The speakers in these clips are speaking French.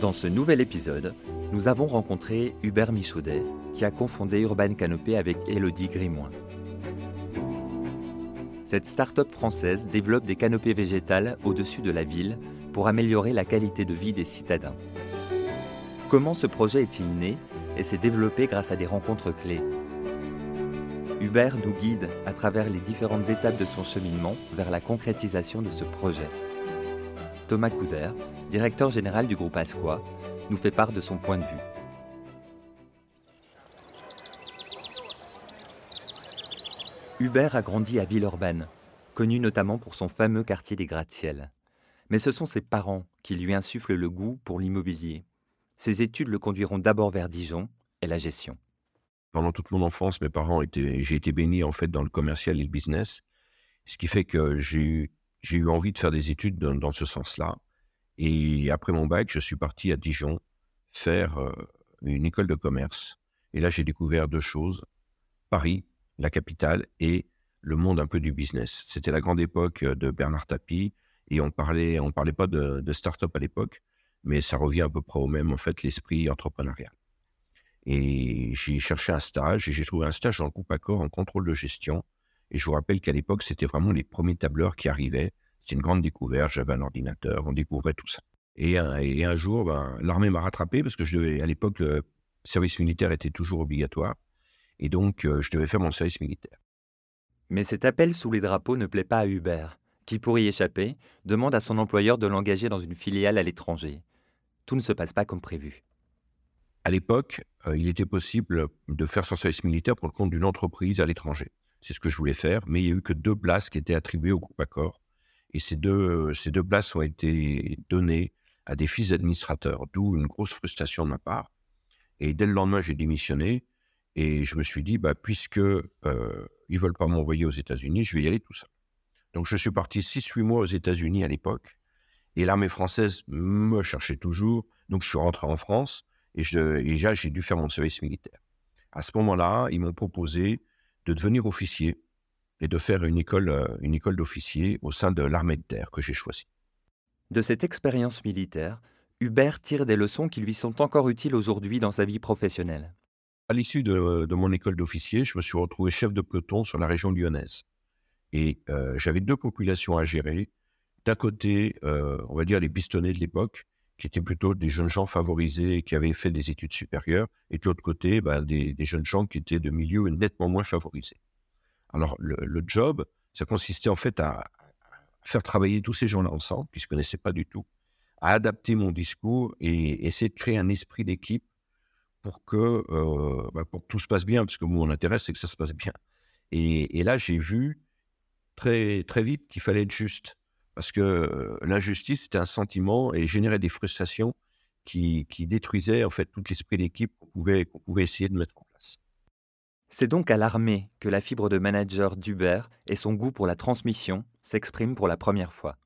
Dans ce nouvel épisode, nous avons rencontré Hubert Michaudet, qui a confondé Urban Canopé avec Elodie Grimoin. Cette start-up française développe des canopées végétales au-dessus de la ville pour améliorer la qualité de vie des citadins. Comment ce projet est-il né et s'est développé grâce à des rencontres clés? Hubert nous guide à travers les différentes étapes de son cheminement vers la concrétisation de ce projet. Thomas Couder, directeur général du groupe Asqua, nous fait part de son point de vue. Hubert a grandi à Villeurbanne, connu notamment pour son fameux quartier des gratte-ciel. Mais ce sont ses parents qui lui insufflent le goût pour l'immobilier. Ses études le conduiront d'abord vers Dijon et la gestion. Pendant toute mon enfance, mes parents étaient, j'ai été béni en fait dans le commercial et le business, ce qui fait que j'ai eu, j'ai eu envie de faire des études dans, ce sens-là. Et après mon bac, je suis parti à Dijon faire euh, une école de commerce. Et là, j'ai découvert deux choses Paris, la capitale, et le monde un peu du business. C'était la grande époque de Bernard Tapie, et on parlait, on parlait pas de, start-up à l'époque, mais ça revient à peu près au même, en fait, l'esprit entrepreneurial. Et j'ai cherché un stage et j'ai trouvé un stage en coupe accord en contrôle de gestion. Et je vous rappelle qu'à l'époque, c'était vraiment les premiers tableurs qui arrivaient. C'était une grande découverte. J'avais un ordinateur, on découvrait tout ça. Et un, et un jour, ben, l'armée m'a rattrapé parce que je devais, à l'époque, le service militaire était toujours obligatoire. Et donc, euh, je devais faire mon service militaire. Mais cet appel sous les drapeaux ne plaît pas à Hubert, qui, pour y échapper, demande à son employeur de l'engager dans une filiale à l'étranger. Tout ne se passe pas comme prévu. À l'époque, euh, il était possible de faire son service militaire pour le compte d'une entreprise à l'étranger. C'est ce que je voulais faire, mais il n'y a eu que deux places qui étaient attribuées au groupe Accor. Et ces deux, ces deux places ont été données à des fils d'administrateurs, d'où une grosse frustration de ma part. Et dès le lendemain, j'ai démissionné et je me suis dit, bah, puisque euh, ils veulent pas m'envoyer aux États-Unis, je vais y aller tout seul. Donc je suis parti 6-8 mois aux États-Unis à l'époque et l'armée française me cherchait toujours. Donc je suis rentré en France et, déjà, j'ai dû faire mon service militaire. À ce moment-là, ils m'ont proposé de devenir officier et de faire une école, euh, une école d'officier au sein de l'armée de terre que j'ai choisie. De cette expérience militaire, Hubert tire des leçons qui lui sont encore utiles aujourd'hui dans sa vie professionnelle. À l'issue de, mon école d'officier, je me suis retrouvé chef de peloton sur la région lyonnaise. Et euh, j'avais deux populations à gérer. D'un côté, euh, on va dire les pistonnés de l'époque, qui étaient plutôt des jeunes gens favorisés et qui avaient fait des études supérieures, et de l'autre côté, bah, des, jeunes gens qui étaient de milieux nettement moins favorisés. Alors, le, job, ça consistait en fait à, faire travailler tous ces gens-là ensemble, puisqu'ils ne connaissaient pas du tout, à adapter mon discours et essayer de créer un esprit d'équipe pour que, euh, bah, pour tout se passe bien, parce que mon intérêt, c'est que ça se passe bien. Et, là, j'ai vu très, très vite qu'il fallait être juste parce que l'injustice, c'était un sentiment et générait des frustrations qui, détruisaient en fait tout l'esprit d'équipe qu'on pouvait, qu'on pouvait essayer de mettre en place. C'est donc à l'armée que la fibre de manager d'Uber et son goût pour la transmission s'expriment pour la première fois.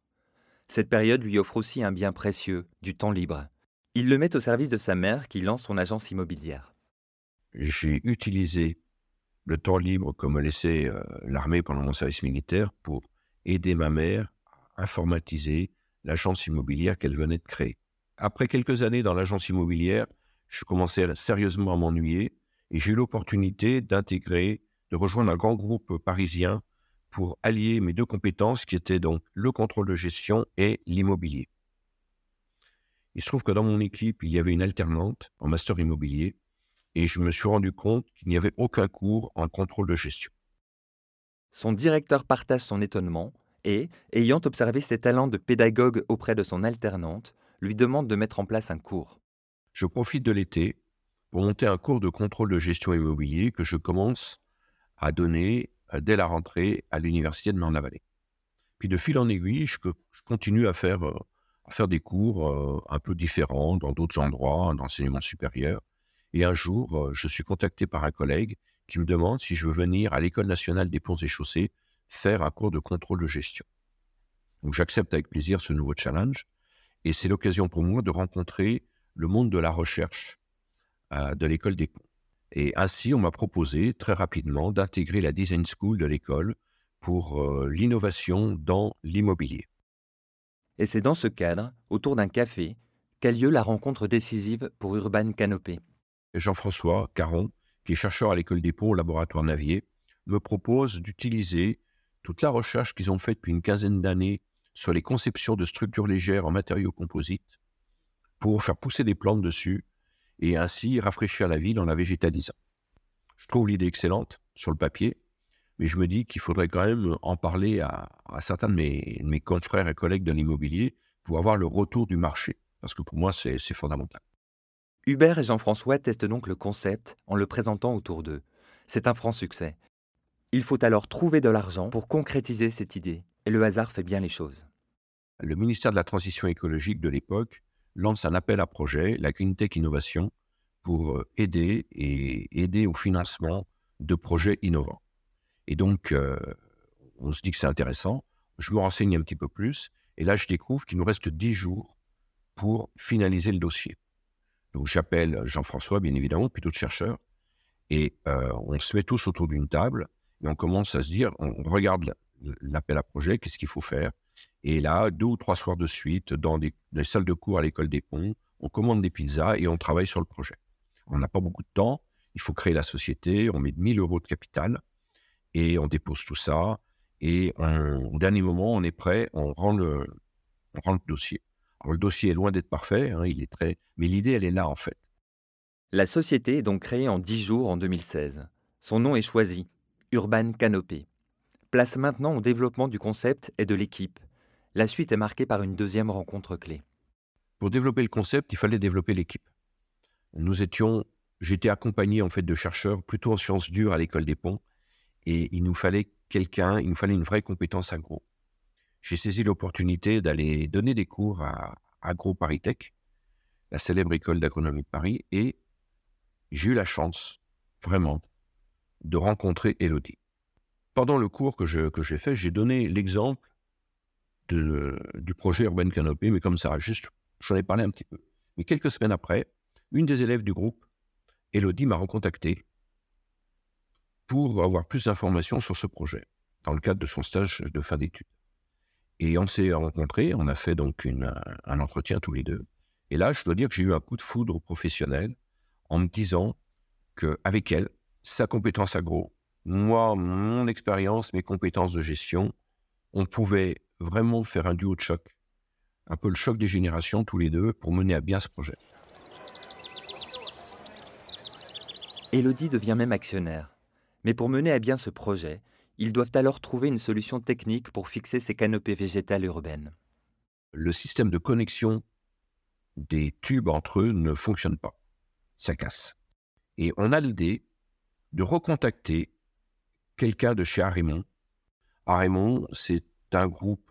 Cette période lui offre aussi un bien précieux, du temps libre. Il le met au service de sa mère qui lance son agence immobilière. J'ai utilisé le temps libre que me laissait l'armée pendant mon service militaire pour aider ma mère informatiser l'agence immobilière qu'elle venait de créer. Après quelques années dans l'agence immobilière, je commençais sérieusement à m'ennuyer et j'ai eu l'opportunité d'intégrer, de rejoindre un grand groupe parisien pour allier mes deux compétences qui étaient donc le contrôle de gestion et l'immobilier. Il se trouve que dans mon équipe, il y avait une alternante en master immobilier et je me suis rendu compte qu'il n'y avait aucun cours en contrôle de gestion. Son directeur partage son étonnement et, ayant observé ses talents de pédagogue auprès de son alternante, lui demande de mettre en place un cours. Je profite de l'été pour monter un cours de contrôle de gestion immobilier que je commence à donner euh, dès la rentrée à l'université de Marne-la-Vallée. Puis de fil en aiguille, je, continue à faire, euh, à faire des cours euh, un peu différents dans d'autres endroits d'enseignement supérieur. Et un jour, je suis contacté par un collègue qui me demande si je veux venir à l'École nationale des ponts et chaussées faire un cours de contrôle de gestion. Donc j'accepte avec plaisir ce nouveau challenge et c'est l'occasion pour moi de rencontrer le monde de la recherche de l'école des ponts. Et ainsi, on m'a proposé très rapidement d'intégrer la Design School de l'école pour euh, l'innovation dans l'immobilier. Et c'est dans ce cadre, autour d'un café, qu'a lieu la rencontre décisive pour Urban Canopé. Jean-François Caron, qui est chercheur à l'école des ponts au laboratoire Navier, me propose d'utiliser toute la recherche qu'ils ont faite depuis une quinzaine d'années sur les conceptions de structures légères en matériaux composites pour faire pousser des plantes dessus et ainsi rafraîchir la ville en la végétalisant. Je trouve l'idée excellente sur le papier, mais je me dis qu'il faudrait quand même en parler à, certains de mes, mes, confrères et collègues de l'immobilier pour avoir le retour du marché, parce que pour moi c'est fondamental. Hubert et Jean-François testent donc le concept en le présentant autour d'eux. C'est un franc succès. Il faut alors trouver de l'argent pour concrétiser cette idée, et le hasard fait bien les choses. Le ministère de la Transition écologique de l'époque lance un appel à projet, la Green Tech Innovation, pour euh, aider et aider au financement de projets innovants. Et donc, euh, on se dit que c'est intéressant. Je me renseigne un petit peu plus. Et là, je découvre qu'il nous reste 10 jours pour finaliser le dossier. Donc, j'appelle Jean-François, bien évidemment, puis d'autres chercheurs. Et euh, on se met tous autour d'une table et on commence à se dire, on regarde l'appel à projet, qu'est-ce qu'il faut faire? Et là, deux ou trois soirs de suite, dans des, salles de cours à l'école des ponts, on commande des pizzas et on travaille sur le projet. On n'a pas beaucoup de temps, il faut créer la société, on met 1000 euros de capital et on dépose tout ça. Et au dernier moment, on est prêt, on rend le, le dossier. Alors, le dossier est loin d'être parfait, hein, il est très, mais l'idée, elle est là en fait. La société est donc créée en 10 jours en 2016. Son nom est choisi, Urban Canopé. Place maintenant au développement du concept et de l'équipe. La suite est marquée par une deuxième rencontre clé. Pour développer le concept, il fallait développer l'équipe. Nous étions, j'étais accompagné en fait de chercheurs plutôt en sciences dures à l'école des ponts, et il nous fallait quelqu'un, il nous fallait une vraie compétence agro. J'ai saisi l'opportunité d'aller donner des cours à AgroParisTech, la célèbre école d'agronomie de Paris, et j'ai eu la chance, vraiment, de rencontrer Elodie pendant le cours que, j'ai fait, j'ai donné l'exemple du projet Urban Canopy, mais comme ça, juste, j'en ai parlé un petit peu. Mais quelques semaines après, une des élèves du groupe, Elodie, m'a recontacté pour avoir plus d'informations sur ce projet, dans le cadre de son stage de fin d'études. Et on s'est rencontrés, on a fait donc un entretien tous les deux. Et là, je dois dire que j'ai eu un coup de foudre professionnel en me disant qu'avec elle, sa compétence agro, moi, mon expérience, mes compétences de gestion, on pouvait vraiment faire un duo de choc, un peu le choc des générations tous les deux pour mener à bien ce projet. Elodie devient même actionnaire. Mais pour mener à bien ce projet, ils doivent alors trouver une solution technique pour fixer ces canopées végétales urbaines. Le système de connexion des tubes entre eux ne fonctionne pas. Ça casse. Et on a l'idée de recontacter quelqu'un de chez Arimont. Arimont, c'est un groupe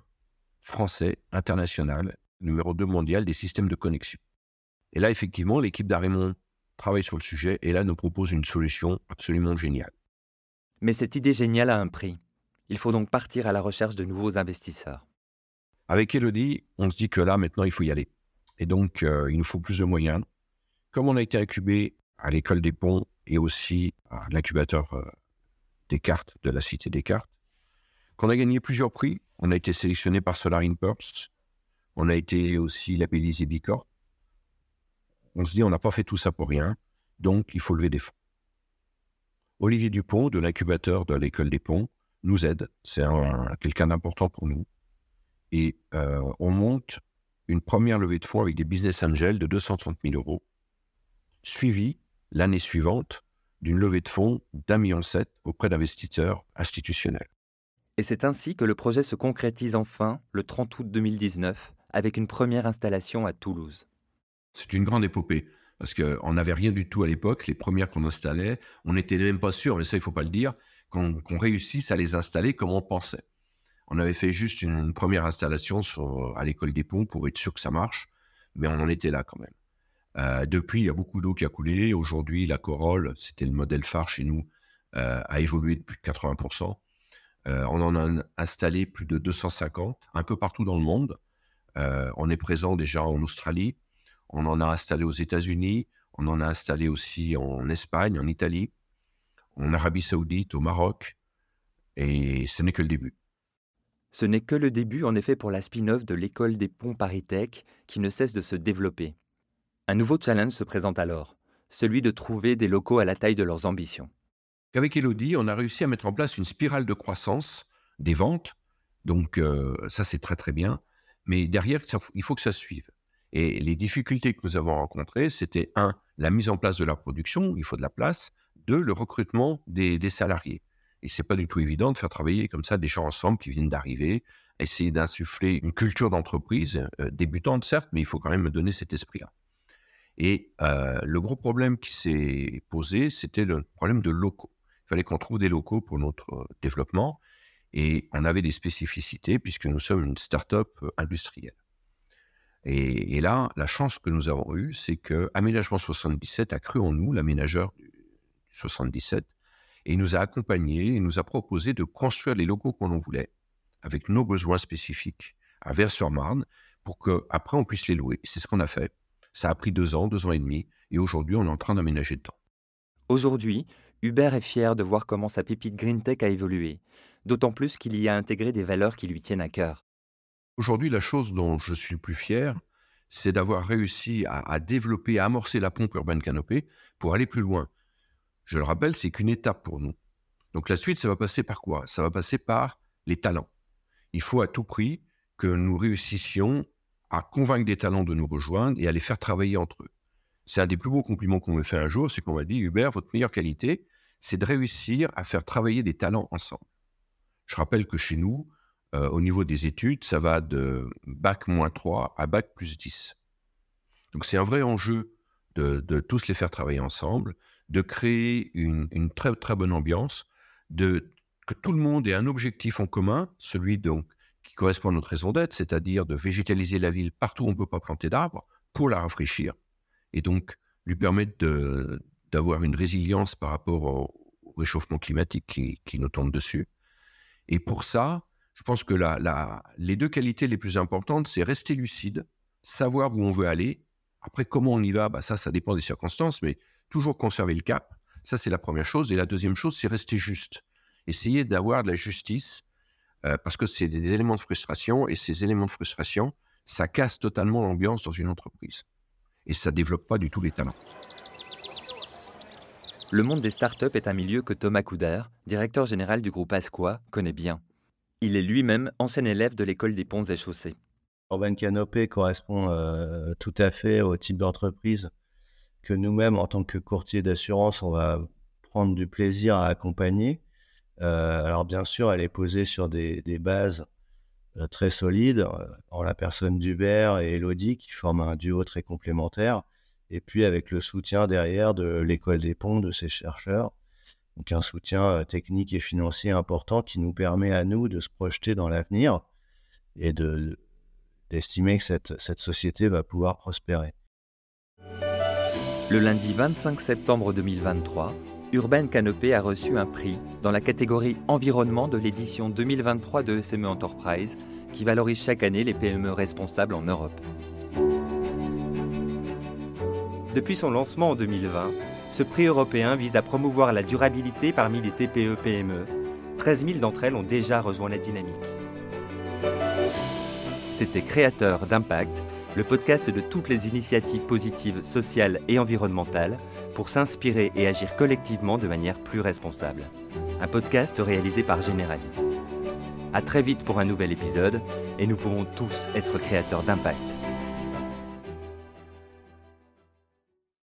français international, numéro 2 mondial des systèmes de connexion. Et là, effectivement, l'équipe d'Arimont travaille sur le sujet et là nous propose une solution absolument géniale. Mais cette idée géniale a un prix. Il faut donc partir à la recherche de nouveaux investisseurs. Avec Elodie, on se dit que là, maintenant, il faut y aller. Et donc, euh, il nous faut plus de moyens. Comme on a été incubé à l'école des ponts et aussi à l'incubateur euh, des cartes de la Cité des cartes, qu'on a gagné plusieurs prix. On a été sélectionné par Solar Impulse. On a été aussi labellisé Bicorp. On se dit, on n'a pas fait tout ça pour rien, donc il faut lever des fonds. Olivier Dupont, de l'incubateur de l'école des ponts, nous aide. C'est quelqu'un d'important pour nous. Et euh, on monte une première levée de fonds avec des business angels de 230 000 euros, suivi l'année suivante d'une levée de fonds d'un million sept auprès d'investisseurs institutionnels. Et c'est ainsi que le projet se concrétise enfin le 30 août 2019 avec une première installation à Toulouse. C'est une grande épopée parce qu'on n'avait rien du tout à l'époque. Les premières qu'on installait, on n'était même pas sûr, mais ça il faut pas le dire, qu'on réussisse à les installer comme on pensait. On avait fait juste une, première installation à l'école des ponts pour être sûr que ça marche, mais on en était là quand même. Euh, depuis, il y a beaucoup d'eau qui a coulé. Aujourd'hui, la Corolle, c'était le modèle phare chez nous, euh, a évolué de plus de 80%. Euh, on en a installé plus de 250, un peu partout dans le monde. on est présent déjà en Australie, on en a installé aux États-Unis, on en a installé aussi en Espagne, en Italie, en Arabie Saoudite, au Maroc, et ce n'est que le début. Ce n'est que le début, en effet, pour la spin-off de l'école des ponts Paris qui ne cesse de se développer. Un nouveau challenge se présente alors, celui de trouver des locaux à la taille de leurs ambitions. Avec Elodie, on a réussi à mettre en place une spirale de croissance des ventes. Donc euh, ça, c'est très très bien. Mais derrière, il faut que ça suive. Et les difficultés que nous avons rencontrées, c'était un, la mise en place de la production, il faut de la place. Deux, le recrutement des, salariés. Et c'est pas du tout évident de faire travailler comme ça des gens ensemble qui viennent d'arriver, essayer d'insuffler une culture d'entreprise euh, débutante certes, mais il faut quand même donner cet esprit-là. Et euh, le gros problème qui s'est posé, c'était le problème de locaux. Il fallait qu'on trouve des locaux pour notre euh, développement, et on avait des spécificités puisque nous sommes une start-up industrielle. Et, là, la chance que nous avons eue, c'est que Aménagement 77 a cru en nous, l'aménageur du 77, et nous a accompagnés et nous a proposé de construire les locaux qu'on voulait, avec nos besoins spécifiques, à Vers-sur-Marne, pour qu'après on puisse les louer. C'est ce qu'on a fait. Ça a pris deux ans, deux ans et demi, et aujourd'hui on est en train d'aménager le temps. Aujourd'hui, Hubert est fier de voir comment sa pépite GreenTech a évolué, d'autant plus qu'il y a intégré des valeurs qui lui tiennent à cœur. Aujourd'hui, la chose dont je suis le plus fier, c'est d'avoir réussi à, développer, à amorcer la pompe urbaine canopée pour aller plus loin. Je le rappelle, c'est qu'une étape pour nous. Donc la suite, ça va passer par quoi? Ça va passer par les talents. Il faut à tout prix que nous réussissions à convaincre des talents de nous rejoindre et à les faire travailler entre eux. C'est un des plus beaux compliments qu'on me fait un jour, c'est qu'on m'a dit, Hubert, votre meilleure qualité, c'est de réussir à faire travailler des talents ensemble. Je rappelle que chez nous, euh, au niveau des études, ça va de bac moins 3 à bac plus 10. Donc c'est un vrai enjeu de, tous les faire travailler ensemble, de créer une, très très bonne ambiance, de que tout le monde ait un objectif en commun, celui donc qui correspond à notre raison d'être, c'est-à-dire de végétaliser la ville partout où on ne peut pas planter d'arbres pour la rafraîchir et donc lui permettre d'avoir une résilience par rapport au, réchauffement climatique qui, nous tombe dessus. Et pour ça, je pense que les deux qualités les plus importantes, c'est rester lucide, savoir où on veut aller. Après, comment on y va, bah ça, ça dépend des circonstances, mais toujours conserver le cap. Ça, c'est la première chose. Et la deuxième chose, c'est rester juste. Essayer d'avoir de la justice, euh, parce que c'est des éléments de frustration, et ces éléments de frustration, ça casse totalement l'ambiance dans une entreprise. Et ça ne développe pas du tout les talents. Le monde des startups est un milieu que Thomas Couder, directeur général du groupe Asqua, connaît bien. Il est lui-même ancien élève de l'école des ponts et chaussées. Urban Canopé correspond euh, tout à fait au type d'entreprise que nous-mêmes, en tant que courtier d'assurance, on va prendre du plaisir à accompagner. Euh, alors bien sûr, elle est posée sur des, bases euh, très solides, en la personne d'Hubert et Elodie, qui forment un duo très complémentaire, et puis avec le soutien derrière de l'école des ponts, de ses chercheurs, donc un soutien euh, technique et financier important qui nous permet à nous de se projeter dans l'avenir et de, d'estimer que cette, cette société va pouvoir prospérer. Le lundi 25 septembre 2023, Urbaine Canopé a reçu un prix dans la catégorie Environnement de l'édition 2023 de SME Enterprise qui valorise chaque année les PME responsables en Europe. Depuis son lancement en 2020, ce prix européen vise à promouvoir la durabilité parmi les TPE-PME. 13 000 d'entre elles ont déjà rejoint la dynamique. C'était Créateur d'impact, le podcast de toutes les initiatives positives sociales et environnementales pour s'inspirer et agir collectivement de manière plus responsable. Un podcast réalisé par Generali. À très vite pour un nouvel épisode et nous pouvons tous être créateurs d'impact.